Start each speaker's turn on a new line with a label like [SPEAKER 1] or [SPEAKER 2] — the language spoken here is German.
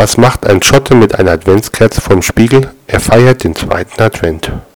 [SPEAKER 1] Was macht ein Schotte mit einer Adventskerze vorm Spiegel? Er feiert den zweiten Advent.